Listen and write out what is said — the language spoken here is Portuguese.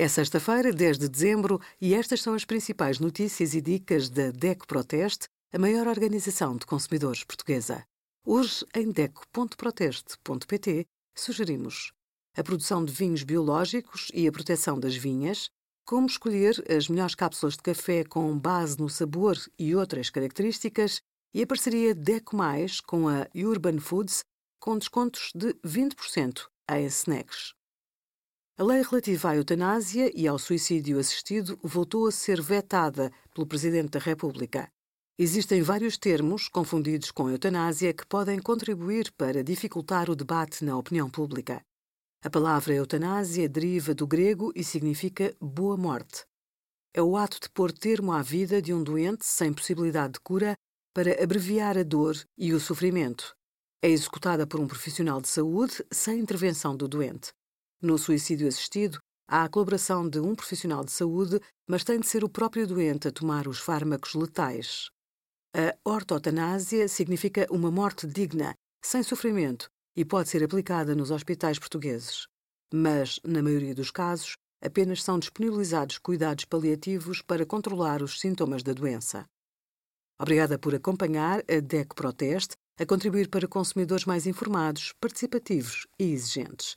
É sexta-feira, 10 de dezembro, e estas são as principais notícias e dicas da DECO Proteste, a maior organização de consumidores portuguesa. Hoje, em DECO.proteste.pt, sugerimos a produção de vinhos biológicos e a proteção das vinhas, como escolher as melhores cápsulas de café com base no sabor e outras características, e a parceria DECO Mais com a Urban Foods, com descontos de 20% em snacks. A lei relativa à eutanásia e ao suicídio assistido voltou a ser vetada pelo Presidente da República. Existem vários termos confundidos com eutanásia que podem contribuir para dificultar o debate na opinião pública. A palavra eutanásia deriva do grego e significa boa morte. É o ato de pôr termo à vida de um doente sem possibilidade de cura para abreviar a dor e o sofrimento. É executada por um profissional de saúde sem intervenção do doente. No suicídio assistido, há a colaboração de um profissional de saúde, mas tem de ser o próprio doente a tomar os fármacos letais. A ortotanásia significa uma morte digna, sem sofrimento, e pode ser aplicada nos hospitais portugueses. Mas, na maioria dos casos, apenas são disponibilizados cuidados paliativos para controlar os sintomas da doença. Obrigada por acompanhar a DEC Proteste a contribuir para consumidores mais informados, participativos e exigentes.